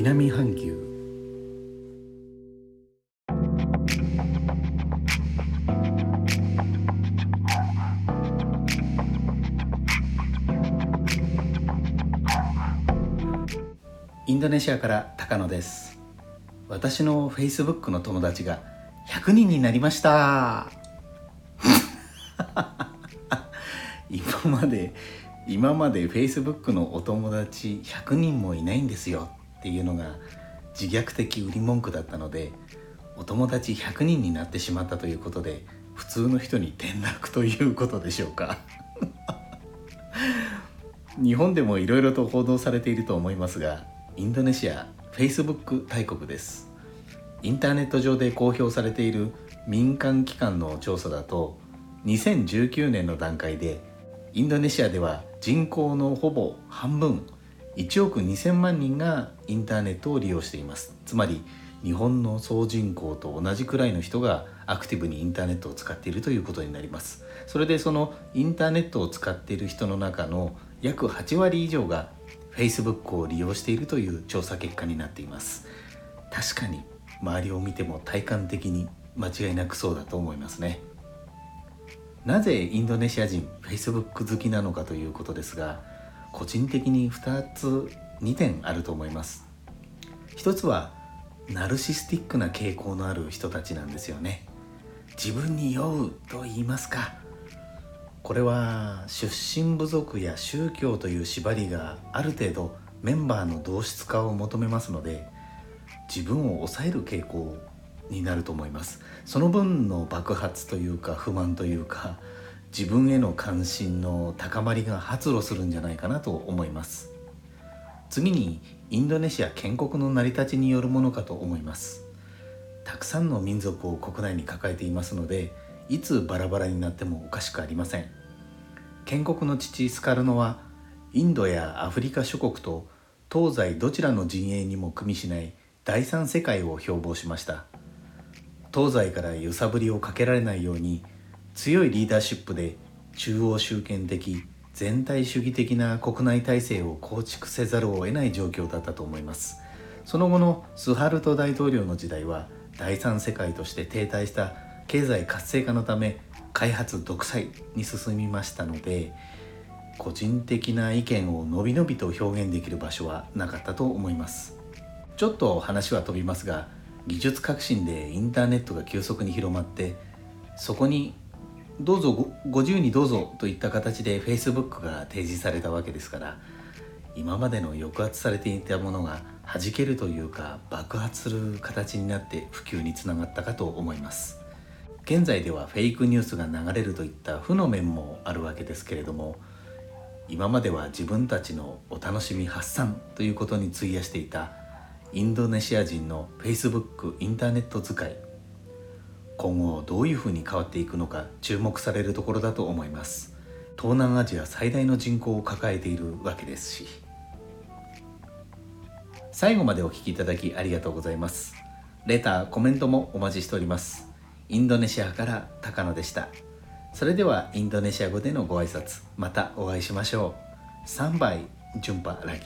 南半球。インドネシアから高野です。私の Facebook の友達が100人になりました。今まで今まで Facebook のお友達100人もいないんですよ。っていうのが自虐的売り文句だったのでお友達100人になってしまったということで普通の人に転落ということでしょうか。日本でもいろいろと報道されていると思いますがインドネシア Facebook 大国です。インターネット上で公表されている民間機関の調査だと2019年の段階でインドネシアでは人口のほぼ半分1億2000万人がインターネットを利用しています。つまり日本の総人口と同じくらいの人がアクティブにインターネットを使っているということになります。それでそのインターネットを使っている人の中の約8割以上が Facebook を利用しているという調査結果になっています。確かに周りを見ても体感的に間違いなくそうだと思いますね。なぜインドネシア人 Facebook 好きなのかということですが個人的に2つ2点あると思います。一つはナルシスティックな傾向のある人たちなんですよね。自分に酔うと言いますか。これは出身部族や宗教という縛りがある程度メンバーの同質化を求めますので自分を抑える傾向になると思います。その分の爆発というか不満というか自分への関心の高まりが発露するんじゃないかなと思います。次にインドネシア建国の成り立ちによるものかと思います。たくさんの民族を国内に抱えていますのでいつバラバラになってもおかしくありません。建国の父スカルノはインドやアフリカ諸国と東西どちらの陣営にも組みしない第三世界を標榜しました。東西から揺さぶりをかけられないように強いリーダーシップで中央集権的全体主義的な国内体制を構築せざるを得ない状況だったと思います。その後のスハルト大統領の時代は第三世界として停滞した経済活性化のため開発独裁に進みましたので個人的な意見をのびのびと表現できる場所はなかったと思います。ちょっと話は飛びますが技術革新でインターネットが急速に広まってそこにどうぞごご自由にどうぞといった形で Facebook が提示されたわけですから今までの抑圧されていたものが弾けるというか爆発する形になって普及につながったかと思います。現在ではフェイクニュースが流れるといった負の面もあるわけですけれども今までは自分たちのお楽しみ発散ということに費やしていたインドネシア人の Facebook インターネット使い今後どういうふうに変わっていくのか注目されるところだと思います。東南アジア最大の人口を抱えているわけですし。最後までお聴きいただきありがとうございます。レターコメントもお待ちしております。インドネシアから高野でした。それではインドネシア語でのご挨拶またお会いしましょう。3杯順波ラギ。